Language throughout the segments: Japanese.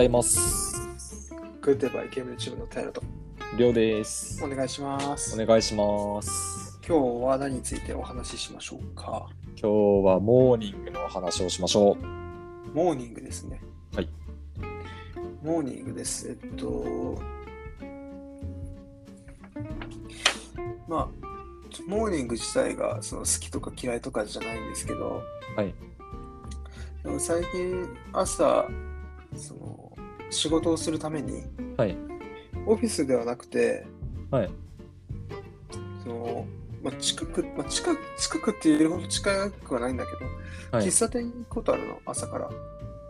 ざいます。グッデバイゲームチームの平とりょうですお。願いします。お願いします。今日は何についてお話ししましょうか？今日はモーニングの話をしましょう。モーニングですね。はい。モーニングです。えっと、まあ、モーニング自体がその好きとか嫌いとかじゃないんですけど、はい。でも最近朝、その仕事をするために、はい。オフィスではなくて、はい。そのまあ、近く、まあ、近く、近くって言えるほど近くはないんだけど、はい喫。茶店に行くことあるの、朝から。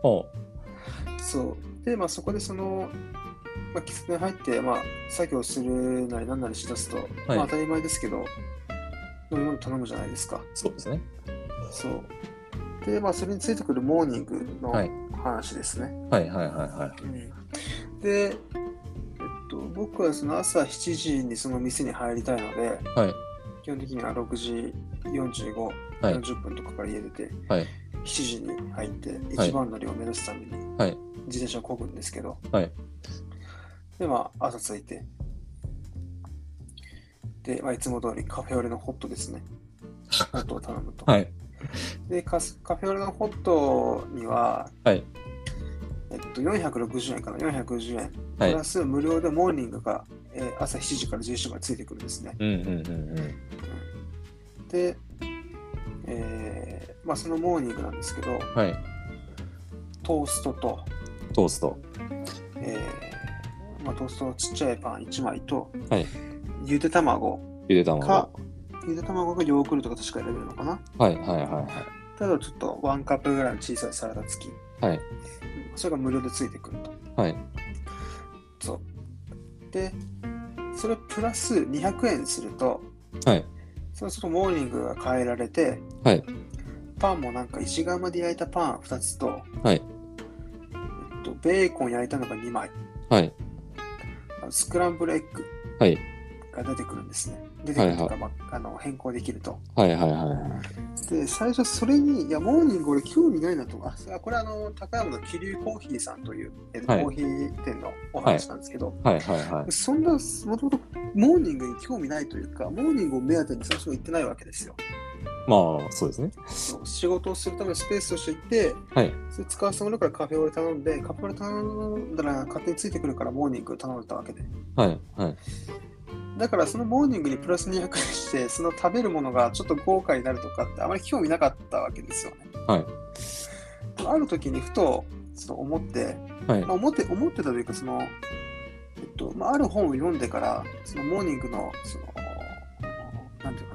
ほそう。で、まあ、そこでその、まあ、喫茶店入って、まあ、作業するなりなんなりしだすと、まあ、当たり前ですけど、飲み物頼むじゃないですか。う。そうですね。そう。で、まあ、それについてくるモーニングのはい話ですね。はいはいはいはうんで、えっと、僕はその朝7時にその店に入りたいので、い。はい。基本的には6時45、はい40分とかから家出て、はい。7時に入って、はい一番乗りを目指すためにはい。自転車を漕ぐんですけど、はい。で、まあ、朝着いて、で、まあ、いつも通りカフェオレのホットですね。ホットを頼むと。はい。でカス、カフェオレのホットには、はい。えっと、460円かな、460円。はいプラス無料でモーニングが、えー朝7時から11時までついてくるんですね。うんうんうんうん。で、えーまあ、そのモーニングなんですけど、はい。トーストと、トースト。えーまあ、トーストのちっちゃいパン1枚と、はいゆで卵ゆで卵。か、ゆで卵がヨーグルトが確か選べるのかな。はいはいはただちょっとワンカップぐらいの小さいサラダ付き。いはい。はい。それが無料でついてくると。はい。そう。で、それプラス200円すると、はい。そうするとモーニングが変えられて、はい。パンもなんか石窯で焼いたパン2つと、はい。えっと、ベーコン焼いたのが2枚、はい。スクランブルエッグはい。が出てくるんですね。出てくるというか、まあ、あの変更できると。はいはいはい。で、最初それに、いや、モーニング俺興味ないなと。あ、それはこれあの、高山の桐生コーヒーさんという、えっとはいコーヒー店のお話なんですけど、はいはいはい。そんな、もともとモーニングに興味ないというか、モーニングを目当てに最初は行ってないわけですよ。まあ、そうですね。仕事をするためのスペースとして行って、はい。それ使わせてもらうからカフェオレ頼んで、カフェオレ頼んだら勝手についてくるからモーニング頼んでたわけで。はいはい。だからそのモーニングにプラス200円して、その食べるものがちょっと豪華になるとかってあまり興味なかったわけですよね。はい。ある時にふとその思って、はいまあ、思って思ってたというかその、えっとまあ、ある本を読んでからそのモーニングのそのなんていうか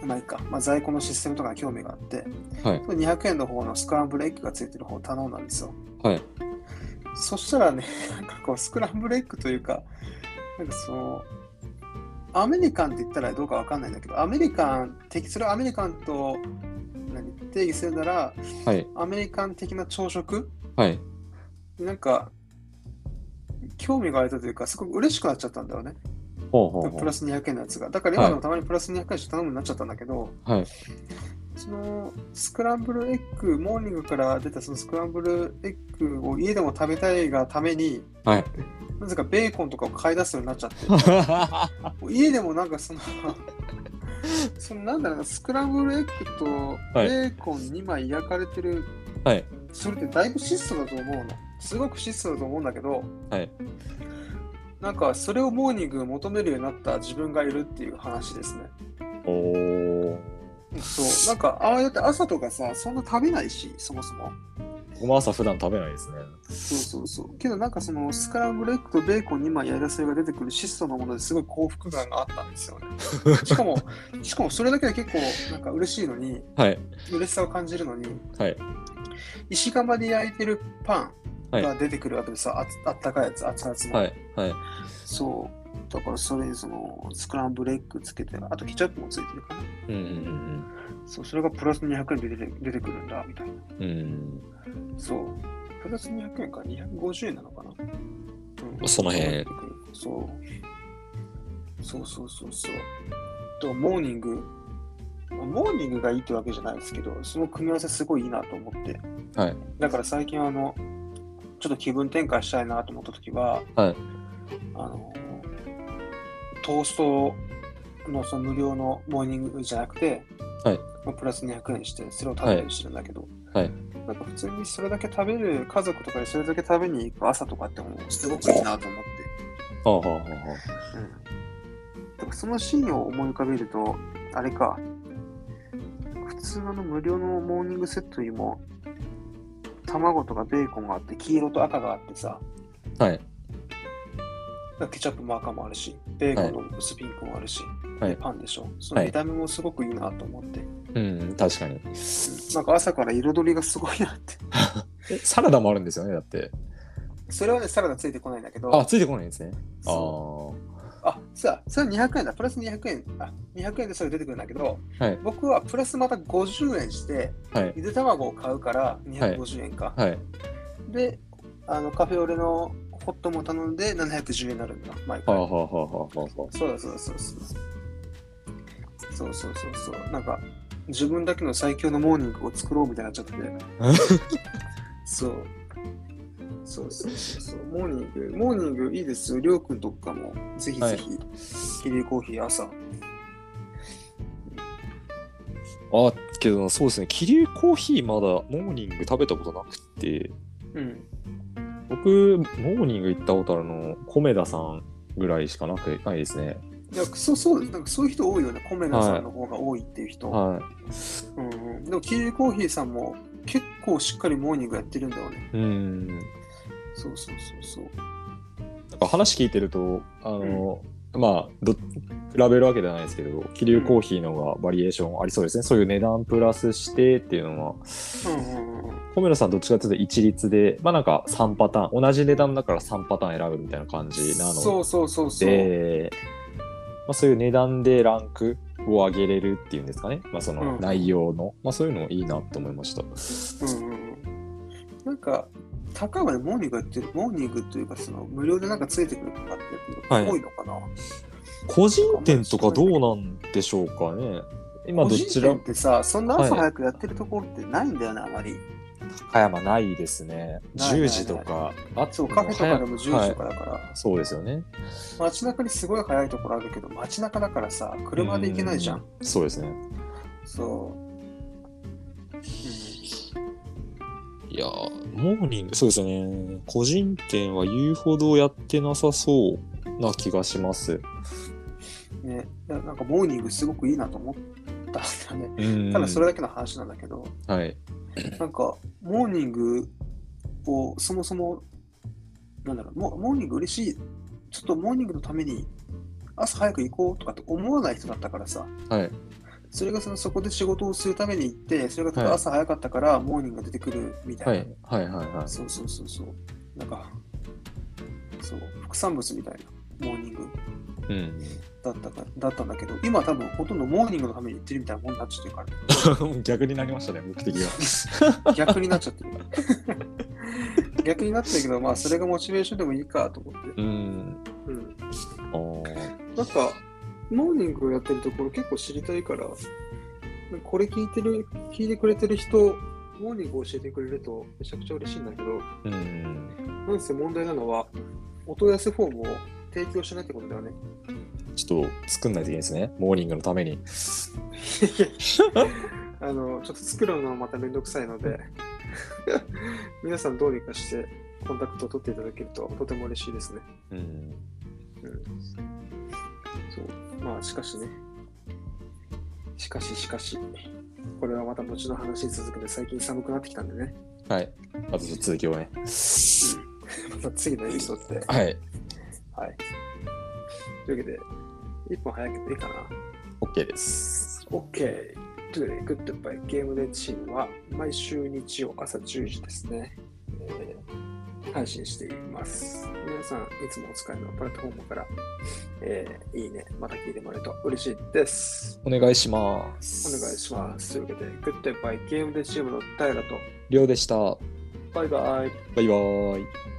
なまあいいか、まあ、在庫のシステムとかに興味があってはい。200円の方のスクランブルエッグがついてる方を頼んだんですよはい。そしたらねなんかこうスクランブルエッグというかなんかそのアメリカンって言ったらどうかわかんないんだけどアメリカン的それをアメリカンと何定義するならはい。アメリカン的な朝食？はい。なんか、興味が湧いたというか、すごく嬉しくなっちゃったんだよね。ほうほうほプラス200円のやつが。だから今でもたまにプラス200円して頼むようになっちゃったんだけど、う。はい。そのスクランブルエッグ、モーニングから出たそのスクランブルエッグを家でも食べたいがために、はい。なぜかベーコンとかを買い出すようになっちゃって、家でもなんかその、そのなんだろうな、スクランブルエッグとベはいーコン2枚焼かれてる、はい。それってだいぶ質素だと思うの。すごく質素だと思うんだけど、はい。なんかそれをモーニング求めるようになった自分がいるっていう話ですね。おー。そう、なんかああやって朝とかさ、そんな食べないし、そもそも。僕も朝普段食べないですね。そうそうそう。けどなんかそのスクランブルエッグとベーコン2枚やらせが出てくる質素なものですごい幸福感があったんですよね。しかも、しかもそれだけで結構なんか嬉しいのに、はい。嬉しさを感じるのに、はい。石窯で焼いてるパはいンが出てくるわけですよ。あつあったかいやつ、熱々の。はい。はい。そう。だからそれにそのスクランブルエッグつけて、あとケチャップもついてるかな。うんうんそう、それがプラス200円で出て出てくるんだ、みたいな。うんうん。そう。プラス200円か、250円なのかな。うんその辺そう。そうそうそうそう。と、モーニング。まあモーニングがいいってわけじゃないですけど、その組み合わせすごいいいなと思って。はい。だから最近あの、ちょっと気分転換したいなと思ったときは、はいあの、トーストのその無料のモーニングじゃなくて、はいまあプラス200円して、それを食べたりしてるんだけど、はい。なんか普通にそれだけ食べる、家族とかでそれだけ食べに行く朝とかってもうすごくいいなと思って。はあはあはあはうん。そのシーンを思い浮かべると、あれか、普通の無料のモーニングセットよりも、卵とかベーコンがあって、黄色と赤があってさ、あ。はい。ケチャップも赤もあるし、ベーコンの薄ピンクもあるし、はいでパンでしょ。その見た目もすごくいいなと思って、うん、確かに。うんなんか朝から彩りがすごいなって。え、サラダもあるんですよね、だって。それはね、サラダついてこないんだけど、あ、ついてこないんですね。あそあ。あ、さあ、それ200円だ。プラス200円。あ、200円でそれ出てくるんだけど、はい。僕はプラスまた50円して、はい。ゆで卵を買うから250円か。はい。で、あのカフェオレのホットも頼んで710円になるんだ、毎回。はあはあはあはあはあ。そうだそうだそうだそうだ。そうそうそうそう。なんか、自分だけの最強のモーニングを作ろうみたいになっちゃってて。そう。そうそうそうそう。モーニング、モーニングいいですよ。りょうくんとかも、ぜひぜひ、キリコーヒー朝。あ、けどそうですね、桐生コーヒーまだモーニング食べたことなくて、うん。僕、モーニング行ったことあるの、米田さんぐらいしかなくないですね。いや、そうそう。なんかそういう人多いよね。コメナさんの方が多いっていう人。はうんうん。でも、キリコーヒーさんも結構しっかりモーニングやってるんだよね。い。うん。そうそうそうそう。なんか話聞いてると、あの、まあど、比べるわけではないですけど、桐生コーヒーの方がバリエーションありそうですね。そういう値段プラスしてっていうのは、うんうんうん。米野さんどっちかというと一律で、まあなんか3パターン、同じ値段だから3パターン選ぶみたいな感じなので、そうそうそうそう。で、まあ、そういう値段でランクを上げれるっていうんですかね。まあそのうん内容の、まあそういうのいいなと思いました。うんうんうん。なんか、高いまでモーニングやってる、モーニングというか、その無料でなんかついてくるとかってやってるの多いのかな、個人店とかどうなんでしょうかね。今ど個ちらってさ、そんな朝はい早くやってるところってないんだよね、あまり。高山ないですね。ないない10時とか。あそう、カフェとかでも10時とはいかだから、そうですよね。街中にすごい早いところあるけど、街中だからさ、車で行けないじゃん。う。そうですね。そう。いやー、モーニング、そうですよね。個人店は言うほどやってなさそうな気がします。うん、ね、なんかモーニングすごくいいなと思ったんだよね。うん。ただそれだけの話なんだけど、はい。なんか、モーニングをそもそも、なんだろう、モモーニング嬉しい。ちょっとモーニングのために朝早く行こうとかって思わない人だったからさ、はい。それがそのそこで仕事をするために行って、それが朝早かったから、モーニングが出てくるみたいな。はい。はい。はい。はい。そうそうそうそう。なんか、そう、副産物みたいなモーニングうん。だったかだったんだけど、今多分ほとんどモーニングのために行ってるみたいなもんになっちゃってるから、逆になりましたね、目的が。逆になっちゃってる。逆になってるけど、まあそれがモチベーションでもいいかと思って。うん。うん。なんか、モーニングをやってるところ結構知りたいから、これ聞いてる、聞いてくれてる人、モーニングを教えてくれるとめちゃくちゃ嬉しいんだけど、うん。なんせ問題なのは、お問い合わせフォームを提供しないってことだよね。ちょっと作んないといけないですね。モーニングのために。あの、ちょっと作るのもまためんどくさいので、皆さんどうにかしてコンタクトを取っていただけるととても嬉しいですね。うん。うん。そう。まあ、しかしね。しかし、しかし。これはまた後の話に続くので、最近寒くなってきたんでね。はい。あと続きをね。うん。また次のエピソードで。はい。はい。というわけで、一本早くていいかな。OK です。OK。というわけで、グッドバイゲームデチームは毎週日曜朝10時ですね、えー配信しています。皆さん、いつもお使いのプラットフォームから、えーいいね、また聞いてもらえると嬉しいです。お願いしまおす。願いします。というわけで、グッドバイゲームデチームの平と、りょうでした。バイバイ。バイバーイ。